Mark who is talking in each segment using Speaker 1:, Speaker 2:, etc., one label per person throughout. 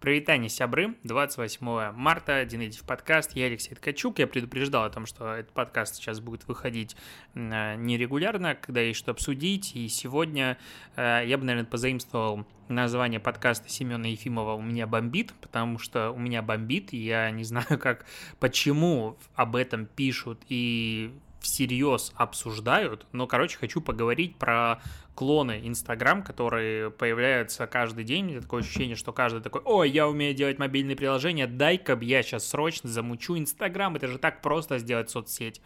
Speaker 1: Привитание, сябры, 28 марта, Динейтив подкаст, я Алексей Ткачук, я предупреждал о том, что этот подкаст сейчас будет выходить нерегулярно, когда есть что обсудить, и сегодня э, я бы, наверное, позаимствовал название подкаста Семена Ефимова «У меня бомбит», потому что у меня бомбит, я не знаю, как, почему об этом пишут и всерьез обсуждают, но, короче, хочу поговорить про клоны Инстаграм, которые появляются каждый день. Такое ощущение, что каждый такой, ой, я умею делать мобильные приложения, дай-ка я сейчас срочно замучу Инстаграм, это же так просто сделать соцсеть.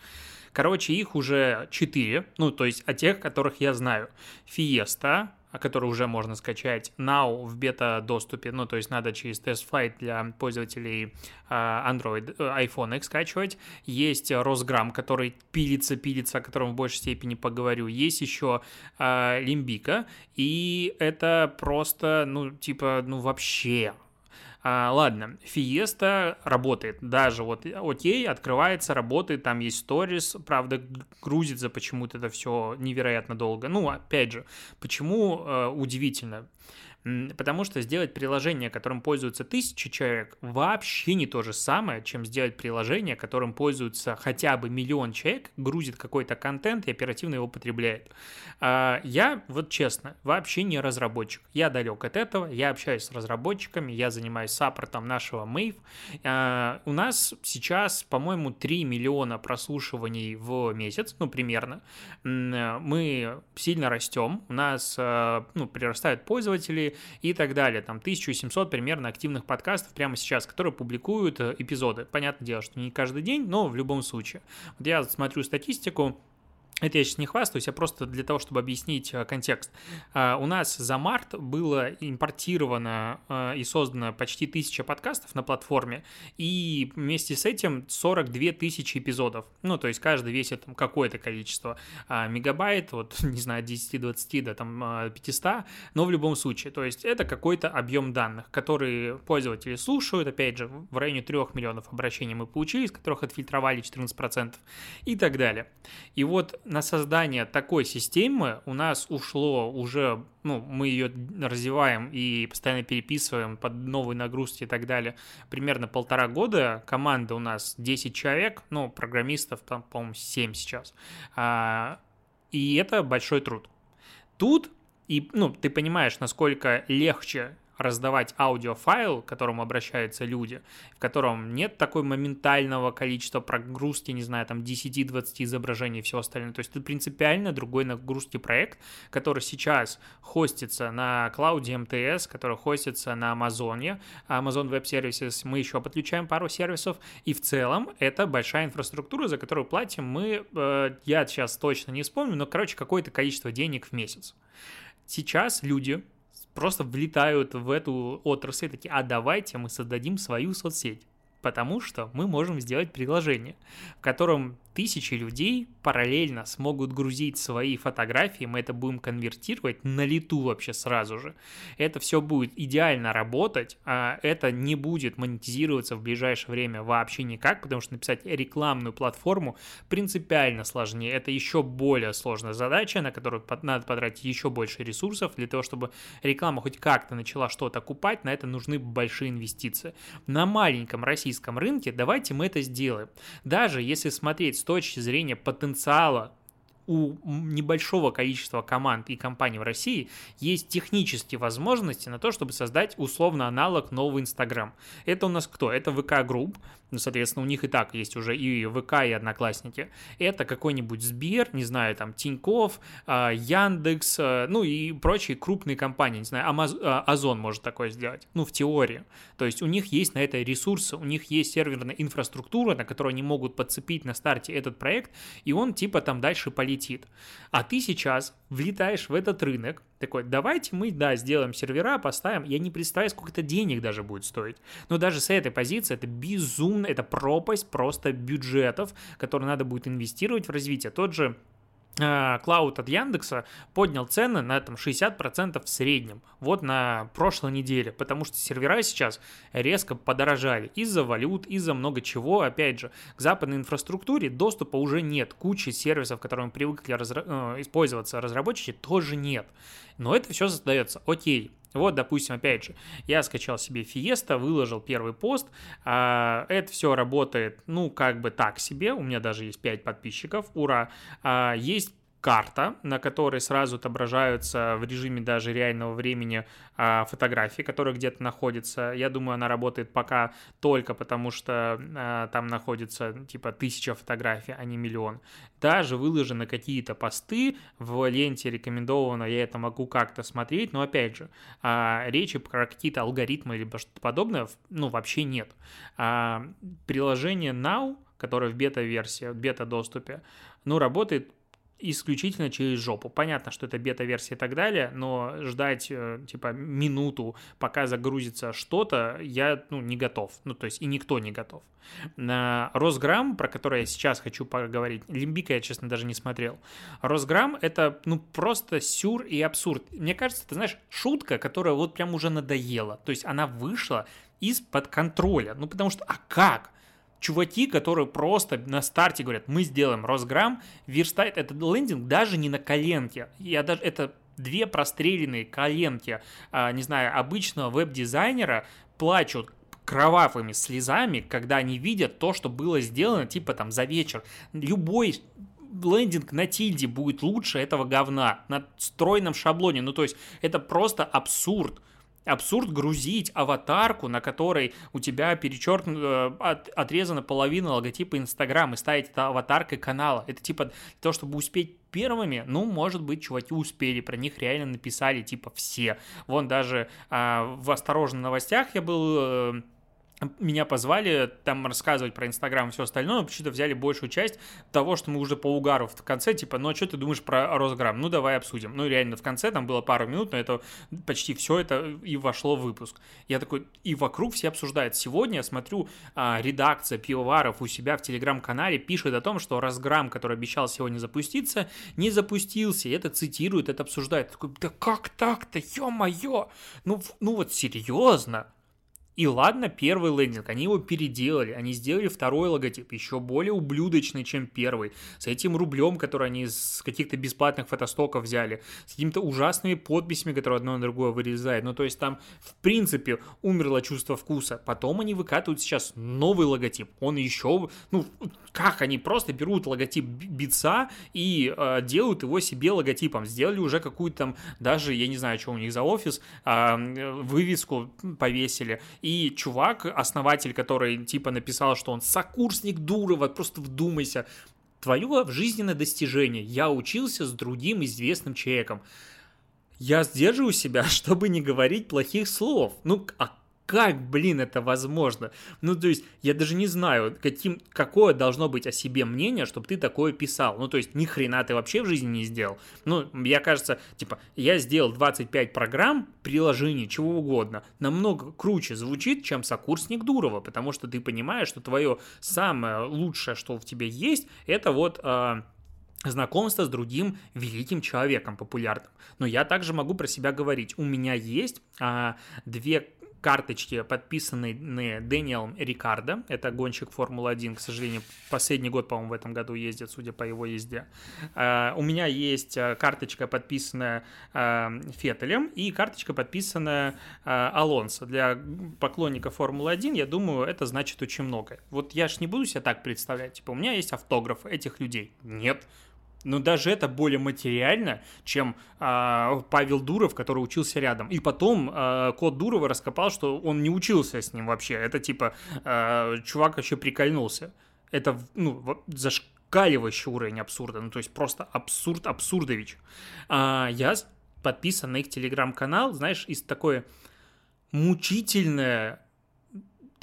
Speaker 1: Короче, их уже четыре, ну, то есть о тех, которых я знаю. Фиеста, который уже можно скачать now в бета-доступе, ну, то есть надо через TestFlight для пользователей а, Android, э, iPhone их скачивать. Есть Росграм, который пилится, пилится, о котором в большей степени поговорю. Есть еще Лимбика, и это просто, ну, типа, ну, вообще а, ладно, Фиеста работает, даже вот окей, открывается, работает, там есть сторис, правда, грузится почему-то это все невероятно долго. Ну, опять же, почему э, удивительно? Потому что сделать приложение, которым пользуются тысячи человек, вообще не то же самое, чем сделать приложение, которым пользуются хотя бы миллион человек, грузит какой-то контент и оперативно его потребляет. А, я, вот честно, вообще не разработчик. Я далек от этого, я общаюсь с разработчиками, я занимаюсь саппортом нашего Mave. А, у нас сейчас, по-моему, 3 миллиона прослушиваний в месяц, ну, примерно. Мы сильно растем, у нас а, ну, прирастают пользователи, и так далее. Там 1700 примерно активных подкастов прямо сейчас, которые публикуют э, эпизоды. Понятное дело, что не каждый день, но в любом случае. Вот я смотрю статистику, это я сейчас не хвастаюсь, а просто для того, чтобы объяснить э, контекст. А, у нас за март было импортировано э, и создано почти тысяча подкастов на платформе, и вместе с этим 42 тысячи эпизодов. Ну, то есть каждый весит какое-то количество а, мегабайт, вот, не знаю, от 10-20 до там 500, а, но в любом случае, то есть это какой-то объем данных, которые пользователи слушают, опять же, в районе 3 миллионов обращений мы получили, из которых отфильтровали 14% и так далее. И вот на создание такой системы у нас ушло уже, ну, мы ее развиваем и постоянно переписываем под новые нагрузки и так далее, примерно полтора года. Команда у нас 10 человек, ну, программистов там, по-моему, 7 сейчас. А, и это большой труд. Тут и, ну, ты понимаешь, насколько легче раздавать аудиофайл, к которому обращаются люди, в котором нет такой моментального количества прогрузки, не знаю, там 10-20 изображений и все остальное. То есть это принципиально другой нагрузки проект, который сейчас хостится на клауде МТС, который хостится на Амазоне, Amazon Web Services, мы еще подключаем пару сервисов, и в целом это большая инфраструктура, за которую платим мы, э, я сейчас точно не вспомню, но, короче, какое-то количество денег в месяц. Сейчас люди просто влетают в эту отрасль, такие, а давайте мы создадим свою соцсеть потому что мы можем сделать приложение, в котором тысячи людей параллельно смогут грузить свои фотографии, мы это будем конвертировать на лету вообще сразу же. Это все будет идеально работать, а это не будет монетизироваться в ближайшее время вообще никак, потому что написать рекламную платформу принципиально сложнее. Это еще более сложная задача, на которую надо потратить еще больше ресурсов для того, чтобы реклама хоть как-то начала что-то окупать, на это нужны большие инвестиции. На маленьком российском рынке давайте мы это сделаем. Даже если смотреть с точки зрения потенциала у небольшого количества команд и компаний в России есть технические возможности на то, чтобы создать условно аналог нового Инстаграм. Это у нас кто? Это ВК Групп, ну, соответственно, у них и так есть уже и ВК, и Одноклассники. Это какой-нибудь Сбер, не знаю, там, Тиньков, а, Яндекс, а, ну и прочие крупные компании, не знаю, Амаз... А, Озон может такое сделать, ну, в теории. То есть у них есть на это ресурсы, у них есть серверная инфраструктура, на которую они могут подцепить на старте этот проект, и он типа там дальше полетит. А ты сейчас влетаешь в этот рынок, такой, давайте мы, да, сделаем сервера, поставим, я не представляю, сколько это денег даже будет стоить. Но даже с этой позиции это безумно, это пропасть просто бюджетов, которые надо будет инвестировать в развитие. Тот же Клауд от Яндекса поднял цены на там 60% в среднем, вот на прошлой неделе, потому что сервера сейчас резко подорожали из-за валют, из-за много чего, опять же, к западной инфраструктуре доступа уже нет, кучи сервисов, которыми привыкли разра... Э, использоваться разработчики, тоже нет, но это все создается, окей, Вот, допустим, опять же, я скачал себе Fiesta, выложил первый пост, а, это все работает, ну, как бы так себе, у меня даже есть 5 подписчиков, ура, а, есть карта, на которой сразу отображаются в режиме даже реального времени а, фотографии, которые где-то находятся. Я думаю, она работает пока только потому, что а, там находится типа тысяча фотографий, а не миллион. Даже выложены какие-то посты в ленте рекомендовано, я это могу как-то смотреть, но опять же, а, речи про какие-то алгоритмы или что-то подобное, ну, вообще нет. Приложение Now, которое в бета-версии, в бета-доступе, ну, работает исключительно через жопу. Понятно, что это бета-версия и так далее, но ждать, э, типа, минуту, пока загрузится что-то, я, ну, не готов. Ну, то есть и никто не готов. На Росграмм, про который я сейчас хочу поговорить, Лимбика я, честно, даже не смотрел. Росграмм — это, ну, просто сюр и абсурд. Мне кажется, ты знаешь, шутка, которая вот прям уже надоела. То есть она вышла из-под контроля. Ну, потому что, а как? Чуваки, которые просто на старте говорят, мы сделаем Росграмм, верстает этот лендинг даже не на коленке. Я даже, это две простреленные коленки, а, не знаю, обычного веб-дизайнера плачут кровавыми слезами, когда они видят то, что было сделано, типа там за вечер. Любой лендинг на тильде будет лучше этого говна, на стройном шаблоне. Ну, то есть, это просто абсурд абсурд грузить аватарку, на которой у тебя перечеркнута, э, от, отрезана половина логотипа Инстаграм и ставить это аватаркой канала. Это типа то, чтобы успеть первыми, ну, может быть, чуваки успели, про них реально написали, типа, все. Вон даже а, в «Осторожно новостях» я был э, меня позвали там рассказывать про Инстаграм и все остальное, почему-то взяли большую часть того, что мы уже по угару в конце, типа, ну а что ты думаешь про Росграм? Ну давай обсудим. Ну реально в конце там было пару минут, но это почти все это и вошло в выпуск. Я такой, и вокруг все обсуждают. Сегодня я смотрю, а, редакция пивоваров у себя в Телеграм-канале пишет о том, что Росграм, который обещал сегодня запуститься, не запустился. И это цитирует, это обсуждает. Такой, да как так-то, ё-моё? Ну, ну вот серьезно? И ладно, первый лендинг, они его переделали, они сделали второй логотип, еще более ублюдочный, чем первый, с этим рублем, который они из каких-то бесплатных фотостоков взяли, с какими-то ужасными подписями, которые одно на другое вырезают. Ну, то есть там, в принципе, умерло чувство вкуса. Потом они выкатывают сейчас новый логотип. Он еще, ну, как они просто берут логотип бица и э, делают его себе логотипом. Сделали уже какую-то там, даже, я не знаю, что у них за офис, э, вывеску повесили и чувак, основатель, который типа написал, что он сокурсник Дурова, просто вдумайся, твое жизненное достижение. Я учился с другим известным человеком. Я сдерживаю себя, чтобы не говорить плохих слов. Ну, а как, блин, это возможно? Ну, то есть, я даже не знаю, каким, какое должно быть о себе мнение, чтобы ты такое писал. Ну, то есть, ни хрена ты вообще в жизни не сделал. Ну, я кажется, типа, я сделал 25 программ, приложений, чего угодно. Намного круче звучит, чем сокурсник Дурова, потому что ты понимаешь, что твое самое лучшее, что в тебе есть, это вот... Э, знакомство с другим великим человеком популярным. Но я также могу про себя говорить. У меня есть а, две карточки, подписанные Дэниелом Рикардо. Это гонщик Формулы-1, к сожалению, последний год, по-моему, в этом году ездит, судя по его езде. Uh, у меня есть э, карточка, подписанная uh, Феттелем, и карточка, подписанная Алонсо. Для поклонников Формулы-1, я думаю, это значит очень много. Вот я ж не буду себя так представлять. Типа, у меня есть автограф этих людей. Нет, но даже это более материально, чем э, Павел Дуров, который учился рядом. И потом э, Код Дурова раскопал, что он не учился с ним вообще. Это типа э, чувак вообще прикольнулся. Это ну, зашкаливающий уровень абсурда. Ну, то есть просто абсурд абсурдович. А, я подписан на их телеграм-канал, знаешь, из такое мучительное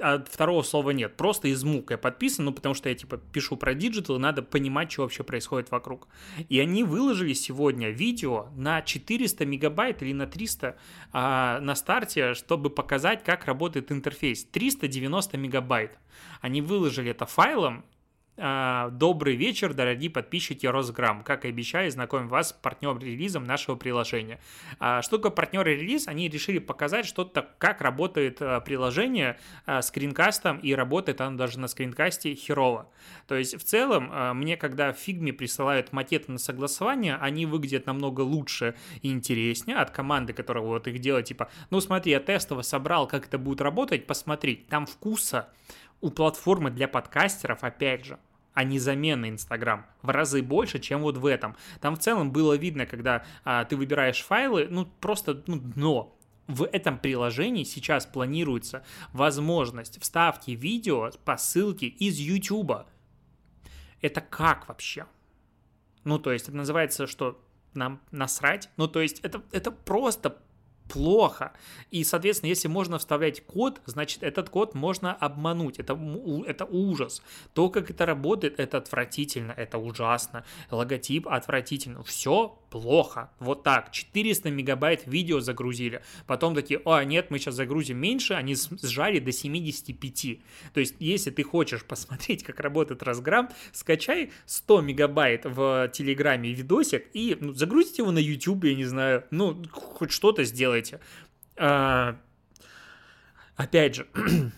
Speaker 1: а второго слова нет, просто из мук я подписан, ну, потому что я, типа, пишу про digital, и надо понимать, что вообще происходит вокруг. И они выложили сегодня видео на 400 мегабайт или на 300 а, на старте, чтобы показать, как работает интерфейс. 390 мегабайт. Они выложили это файлом, добрый вечер, дорогие подписчики Росграм. Как и обещали, знакомим вас с партнер-релизом нашего приложения. А, что такое партнер-релиз? Они решили показать что-то, как работает а, приложение скринкастом, и работает оно даже на скринкасте херово. То есть, в целом, мне, когда в фигме присылают макеты на согласование, они выглядят намного лучше и интереснее от команды, которая вот их делает, типа, ну смотри, я тестово собрал, как это будет работать, посмотри, там вкуса у платформы для подкастеров, опять же, а не замена Инстаграм в разы больше, чем вот в этом. Там в целом было видно, когда а, ты выбираешь файлы, ну просто ну, дно. В этом приложении сейчас планируется возможность вставки видео по ссылке из YouTube. Это как вообще? Ну, то есть это называется, что нам насрать? Ну, то есть это, это просто плохо. И, соответственно, если можно вставлять код, значит, этот код можно обмануть. Это, это ужас. То, как это работает, это отвратительно, это ужасно. Логотип отвратительно. Все плохо. Вот так. 400 мегабайт видео загрузили. Потом такие, о, нет, мы сейчас загрузим меньше. Они сжали до 75. То есть, если ты хочешь посмотреть, как работает разграм, скачай 100 мегабайт в Телеграме видосик и ну, загрузите его на YouTube, я не знаю. Ну, хоть что-то сделайте. А, опять же,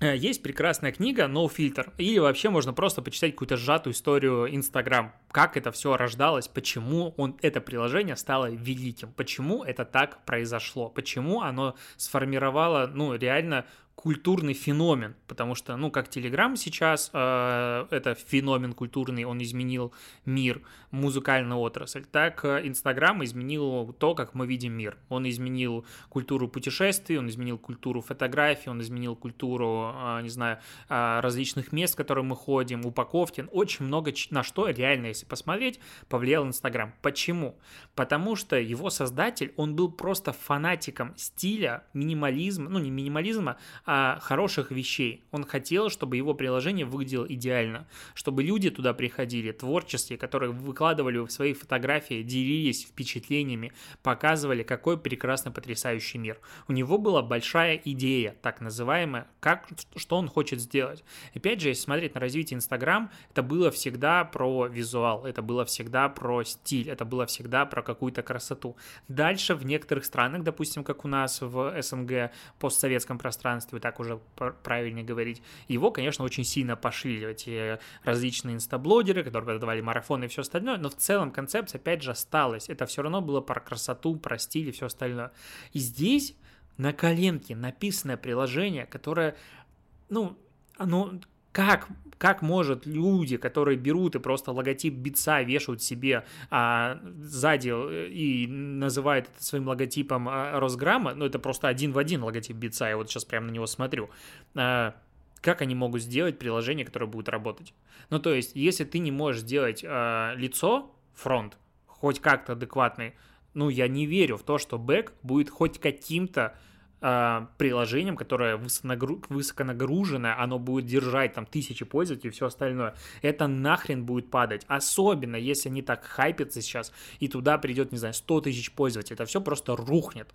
Speaker 1: Э, есть прекрасная книга No Filter, или вообще можно просто почитать какую-то сжатую историю Instagram, как это все рождалось, почему он, это приложение стало великим, почему это так произошло, почему оно сформировало, ну, реально культурный феномен, потому что, ну, как Телеграм сейчас, э, это феномен культурный, он изменил мир, музыкальную отрасль, так э, Инстаграм изменил то, как мы видим мир. Он изменил культуру путешествий, он изменил культуру фотографий, он изменил культуру, э, не знаю, э, различных мест, в которые мы ходим, упаковки, очень много на что реально, если посмотреть, повлиял Инстаграм. Почему? Потому что его создатель, он был просто фанатиком стиля, минимализма, ну, не минимализма, а хороших вещей. Он хотел, чтобы его приложение выглядело идеально, чтобы люди туда приходили, творческие, которые выкладывали в свои фотографии, делились впечатлениями, показывали, какой прекрасный, потрясающий мир. У него была большая идея, так называемая, как, что он хочет сделать. Опять же, если смотреть на развитие Инстаграм, это было всегда про визуал, это было всегда про стиль, это было всегда про какую-то красоту. Дальше в некоторых странах, допустим, как у нас в СНГ, постсоветском пространстве, бы так уже правильнее говорить, его, конечно, очень сильно пошли эти различные инстаблогеры, которые продавали марафоны и все остальное, но в целом концепция, опять же, осталась. Это все равно было про красоту, про стиль и все остальное. И здесь на коленке написанное приложение, которое, ну, оно как, как может люди, которые берут и просто логотип битса вешают себе а, сзади э, и называют это своим логотипом а, Росграмма, ну это просто один в один логотип битса, я вот сейчас прямо на него смотрю, а, как они могут сделать приложение, которое будет работать? Ну то есть, если ты не можешь сделать а, лицо, фронт, хоть как-то адекватный, ну я не верю в то, что бэк будет хоть каким-то приложением, которое высоконагру... высоконагруженное, оно будет держать там тысячи пользователей и все остальное. Это нахрен будет падать. Особенно, если они так хайпятся сейчас, и туда придет, не знаю, 100 тысяч пользователей. Это все просто рухнет.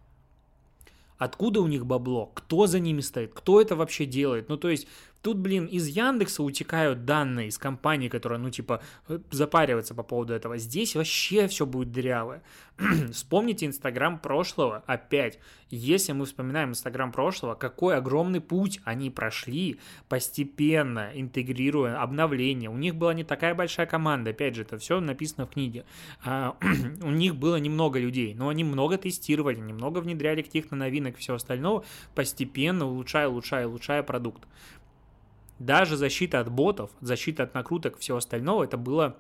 Speaker 1: Откуда у них бабло? Кто за ними стоит? Кто это вообще делает? Ну, то есть, Тут, блин, из Яндекса утекают данные из компании, которая, ну, типа, э, запаривается по поводу этого. Здесь вообще все будет дырявое. Вспомните Инстаграм прошлого опять. Если мы вспоминаем Инстаграм прошлого, какой огромный путь они прошли, постепенно интегрируя обновления. У них была не такая большая команда, опять же, это все написано в книге. А, у них было немного людей, но они много тестировали, немного внедряли каких-то новинок и все остальное, постепенно улучшая, улучшая, улучшая продукт. Даже защита от ботов, защита от накруток, всего остального, это было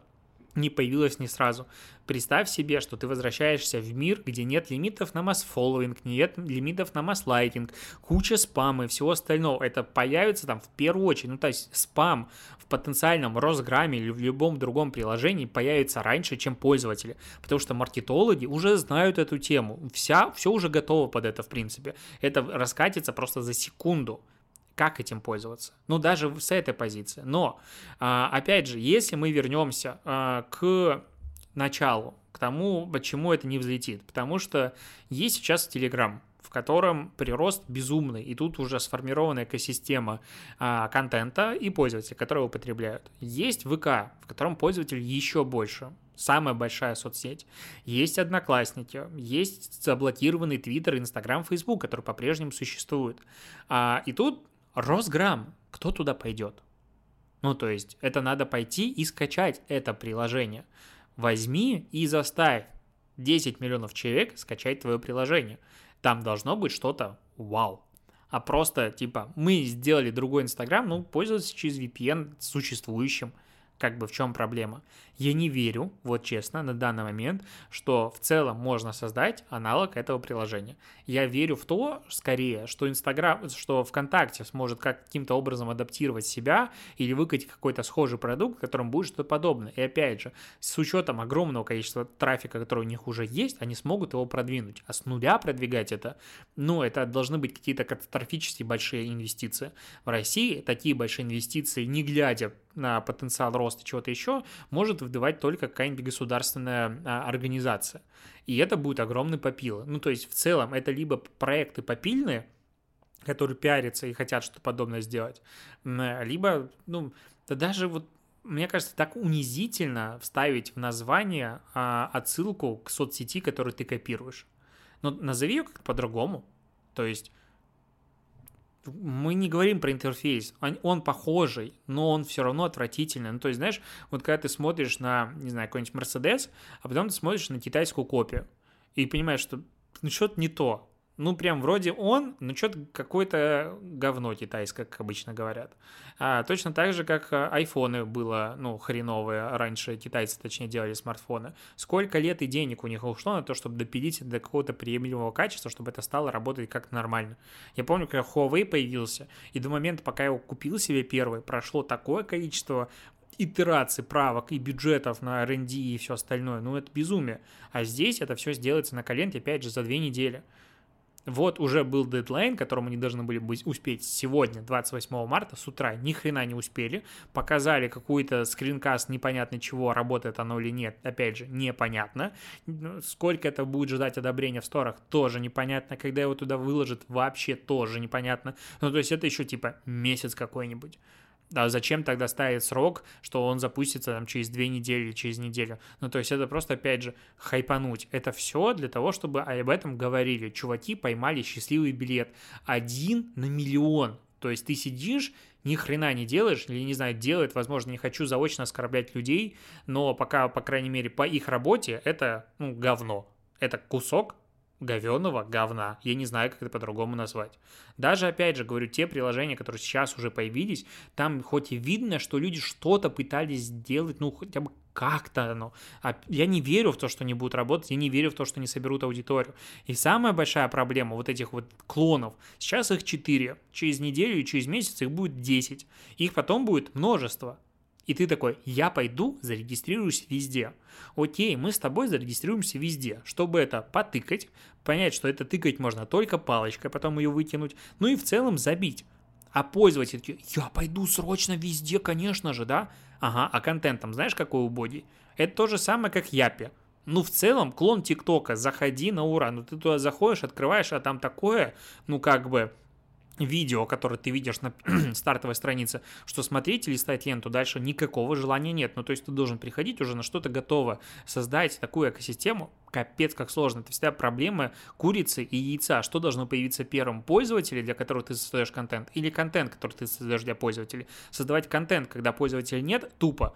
Speaker 1: не появилось не сразу. Представь себе, что ты возвращаешься в мир, где нет лимитов на масс-фолловинг, нет лимитов на масс-лайкинг, куча спама и всего остального. Это появится там в первую очередь. Ну, то есть спам в потенциальном Росграме или в любом другом приложении появится раньше, чем пользователи. Потому что маркетологи уже знают эту тему. Вся, все уже готово под это, в принципе. Это раскатится просто за секунду как этим пользоваться. Ну, даже с этой позиции. Но, а, опять же, если мы вернемся а, к началу, к тому, почему это не взлетит. Потому что есть сейчас Telegram, котором прирост безумный, и тут уже сформирована экосистема а, контента и пользователей, которые его потребляют. Есть ВК, в котором пользователей еще больше, самая большая соцсеть. Есть Одноклассники, есть заблокированный Твиттер, Инстаграм, Фейсбук, который по-прежнему существует. А, и тут Росграм, кто туда пойдет? Ну, то есть, это надо пойти и скачать это приложение. Возьми и заставь 10 миллионов человек скачать твое приложение. Там должно быть что-то вау. А просто, типа, мы сделали другой Инстаграм, ну, пользоваться через VPN существующим как бы в чем проблема. Я не верю, вот честно, на данный момент, что в целом можно создать аналог этого приложения. Я верю в то, скорее, что Инстаграм, что ВКонтакте сможет каким-то образом адаптировать себя или выкатить какой-то схожий продукт, в котором будет что-то подобное. И опять же, с учетом огромного количества трафика, который у них уже есть, они смогут его продвинуть. А с нуля продвигать это, ну, это должны быть какие-то катастрофически большие инвестиции. В России такие большие инвестиции, не глядя на потенциал роста чего-то еще, может выдавать только какая-нибудь государственная а, организация. И это будет огромный попил. Ну, то есть, в целом, это либо проекты попильные, которые пиарятся и хотят что-то подобное сделать, либо, ну, да даже вот мне кажется, так унизительно вставить в название а, отсылку к соцсети, которую ты копируешь. Но назови ее как-то по-другому. То есть мы не говорим про интерфейс, он, он похожий, но он все равно отвратительный. Ну, то есть, знаешь, вот когда ты смотришь на, не знаю, какой-нибудь Mercedes, а потом ты смотришь на китайскую копию, и понимаешь, что ну что-то не то ну, прям вроде он, но что-то какое-то говно китайское, как обычно говорят. А, точно так же, как а, айфоны было, ну, хреновые, раньше китайцы, точнее, делали смартфоны. Сколько лет и денег у них ушло на то, чтобы допилить до какого-то приемлемого качества, чтобы это стало работать как нормально. Я помню, когда Huawei появился, и до момента, пока я его купил себе первый, прошло такое количество итераций, правок и бюджетов на R&D и все остальное, ну это безумие. А здесь это все сделается на коленке, опять же, за две недели. Вот уже был дедлайн, которому они должны были быть, успеть сегодня, 28 марта, с утра, ни хрена не успели. Показали какой-то скринкаст непонятно чего, работает оно или нет, опять же, непонятно. Сколько это будет ждать одобрения в сторах, тоже непонятно. Когда его туда выложат, вообще тоже непонятно. Ну, то есть это еще типа месяц какой-нибудь. А зачем тогда ставить срок, что он запустится там через две недели через неделю? Ну, то есть это просто, опять же, хайпануть. Это все для того, чтобы об этом говорили. Чуваки поймали счастливый билет. Один на миллион. То есть ты сидишь, ни хрена не делаешь, или, не знаю, делает, возможно, не хочу заочно оскорблять людей, но пока, по крайней мере, по их работе это, ну, говно. Это кусок говеного говна. Я не знаю, как это по-другому назвать. Даже, опять же, говорю, те приложения, которые сейчас уже появились, там хоть и видно, что люди что-то пытались сделать, ну, хотя бы как-то оно. А я не верю в то, что они будут работать, я не верю в то, что они соберут аудиторию. И самая большая проблема вот этих вот клонов, сейчас их 4, через неделю и через месяц их будет 10, их потом будет множество. И ты такой, я пойду, зарегистрируюсь везде. Окей, мы с тобой зарегистрируемся везде, чтобы это потыкать, понять, что это тыкать можно только палочкой, потом ее вытянуть, ну и в целом забить. А пользователь такие, я пойду срочно везде, конечно же, да? Ага, а контентом знаешь, какой убогий? Это то же самое, как Япи. Ну, в целом, клон ТикТока, заходи на ура. Ну, ты туда заходишь, открываешь, а там такое, ну, как бы, видео, которое ты видишь на стартовой странице, что смотреть или листать ленту дальше никакого желания нет. Ну, то есть ты должен приходить уже на что-то готово, создать такую экосистему, капец как сложно. Это всегда проблема курицы и яйца. Что должно появиться первым? Пользователи, для которых ты создаешь контент, или контент, который ты создаешь для пользователей? Создавать контент, когда пользователя нет, тупо.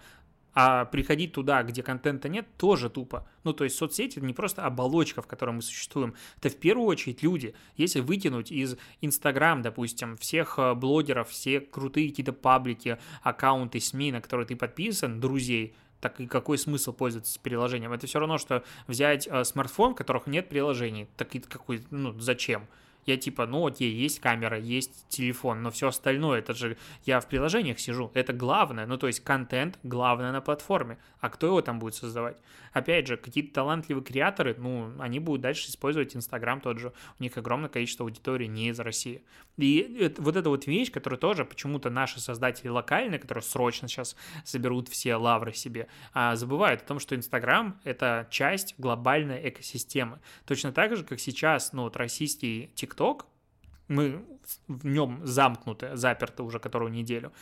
Speaker 1: А приходить туда, где контента нет, тоже тупо. Ну, то есть соцсети — это не просто оболочка, в которой мы существуем. Это в первую очередь люди. Если вытянуть из Инстаграм, допустим, всех э, блогеров, все крутые какие-то паблики, аккаунты, СМИ, на которые ты подписан, друзей, так и какой смысл пользоваться приложением? Это все равно, что взять э, смартфон, в которых нет приложений. Так и какой, ну, зачем? Я типа, ну окей, есть камера, есть телефон, но все остальное, это же я в приложениях сижу, это главное, ну то есть контент главное на платформе, а кто его там будет создавать? Опять же, какие-то талантливые креаторы, ну, они будут дальше использовать Инстаграм тот же, у них огромное количество аудитории не из России. И это, вот эта вот вещь, которую тоже почему-то наши создатели локальные, которые срочно сейчас соберут все лавры себе, а, забывают о том, что Инстаграм — это часть глобальной экосистемы. Точно так же, как сейчас, ну, вот российский ТикТок, мы в нем замкнуты, заперты уже которую неделю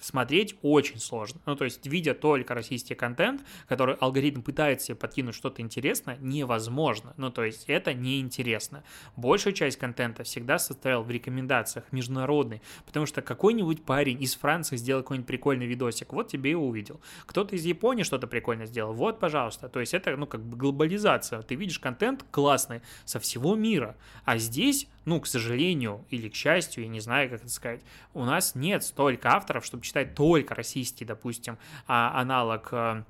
Speaker 1: смотреть очень сложно. Ну, то есть, видя только российский контент, который алгоритм пытается себе подкинуть что-то интересное, невозможно. Ну, то есть, это неинтересно. Большая часть контента всегда состояла в рекомендациях международной, потому что какой-нибудь парень из Франции сделал какой-нибудь прикольный видосик, вот тебе и увидел. Кто-то из Японии что-то прикольно сделал, вот, пожалуйста. То есть, это, ну, как бы глобализация. Ты видишь контент классный со всего мира, а здесь ну, к сожалению или к счастью, я не знаю, как это сказать, у нас нет столько авторов, чтобы читать только российский, допустим, а, аналог э,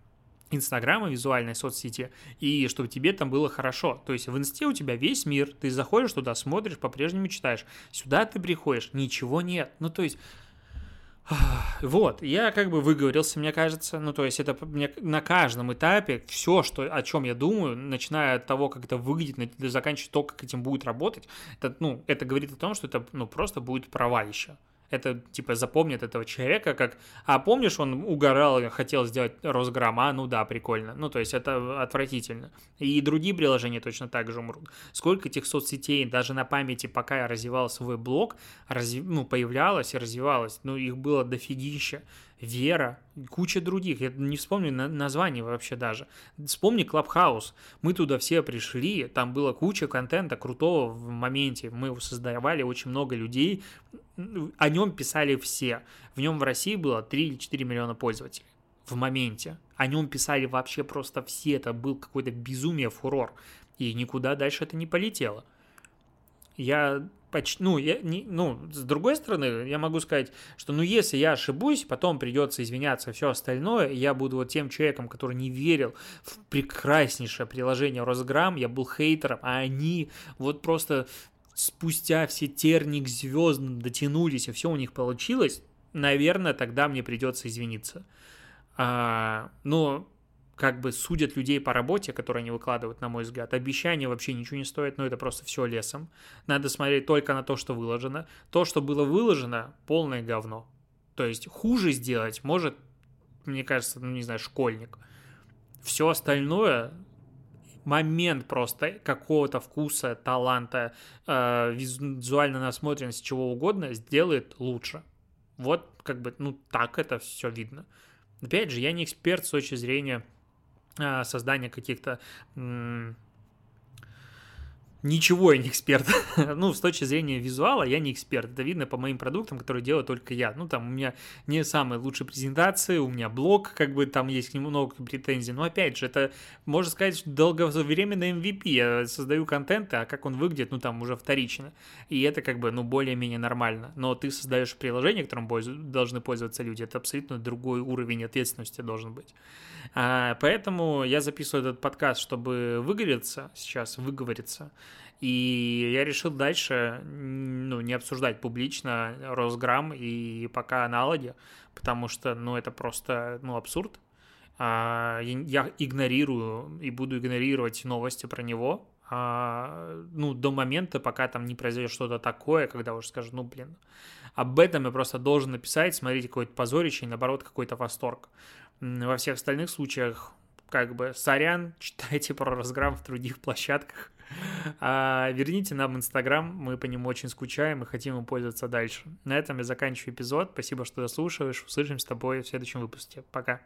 Speaker 1: Инстаграма, визуальной соцсети, и чтобы тебе там было хорошо. То есть в Инсте у тебя весь мир, ты заходишь туда, смотришь, по-прежнему читаешь. Сюда ты приходишь, ничего нет. Ну, то есть вот, я как бы выговорился, мне кажется. Ну, то есть это мне на каждом этапе все, что, о чем я думаю, начиная от того, как это выглядит, заканчивая то, как этим будет работать, это, ну, это говорит о том, что это ну, просто будет провалище это, типа, запомнит этого человека, как, а помнишь, он угорал, хотел сделать Росграм, ну да, прикольно. Ну, то есть это отвратительно. И другие приложения точно так же умрут. Сколько этих соцсетей даже на памяти, пока я развивал свой блог, разв... ну, появлялось и развивалось, ну, их было дофигища. Вера, куча других. Я не вспомню на название вообще даже. Вспомни Клабхаус. Мы туда все пришли, там было куча контента крутого в моменте. Мы его создавали, очень много людей. О нем писали все. В нем в России было 3 или 4 миллиона пользователей в моменте. О нем писали вообще просто все. Это был какой-то безумие, фурор. И никуда дальше это не полетело. Я почти, ну, я, не, ну, с другой стороны, я могу сказать, что, ну, если я ошибусь, потом придется извиняться, все остальное, я буду вот тем человеком, который не верил в прекраснейшее приложение Росграм, я был хейтером, а они вот просто спустя все терник звезд дотянулись, и все у них получилось, наверное, тогда мне придется извиниться. А, но как бы судят людей по работе, которые они выкладывают, на мой взгляд. Обещания вообще ничего не стоят, но это просто все лесом. Надо смотреть только на то, что выложено. То, что было выложено, полное говно. То есть хуже сделать может, мне кажется, ну не знаю, школьник. Все остальное момент просто какого-то вкуса, таланта, э, визуальной насмотренности, чего угодно, сделает лучше. Вот как бы, ну так это все видно. Опять же, я не эксперт с точки зрения а, создания каких-то Ничего я не эксперт. ну, с точки зрения визуала я не эксперт. Это видно по моим продуктам, которые делаю только я. Ну, там у меня не самые лучшие презентации, у меня блог, как бы там есть к нему много претензий. Но опять же, это, можно сказать, долговременный MVP. Я создаю контент, а как он выглядит, ну, там уже вторично. И это как бы, ну, более-менее нормально. Но ты создаешь приложение, которым должны пользоваться люди. Это абсолютно другой уровень ответственности должен быть. А, поэтому я записываю этот подкаст, чтобы выговориться сейчас, выговориться. И я решил дальше ну, не обсуждать публично Росграм и пока аналоги, потому что ну, это просто ну, абсурд. А, я игнорирую и буду игнорировать новости про него, а, ну, до момента, пока там не произойдет что-то такое, когда уже скажут, ну, блин, об этом я просто должен написать, смотрите, какое-то позорище и, наоборот, какой-то восторг. Во всех остальных случаях, как бы, сорян, читайте про разграм в других площадках. А, верните нам Инстаграм, мы по нему очень скучаем и хотим им пользоваться дальше. На этом я заканчиваю эпизод. Спасибо, что дослушиваешь. Услышимся с тобой в следующем выпуске. Пока.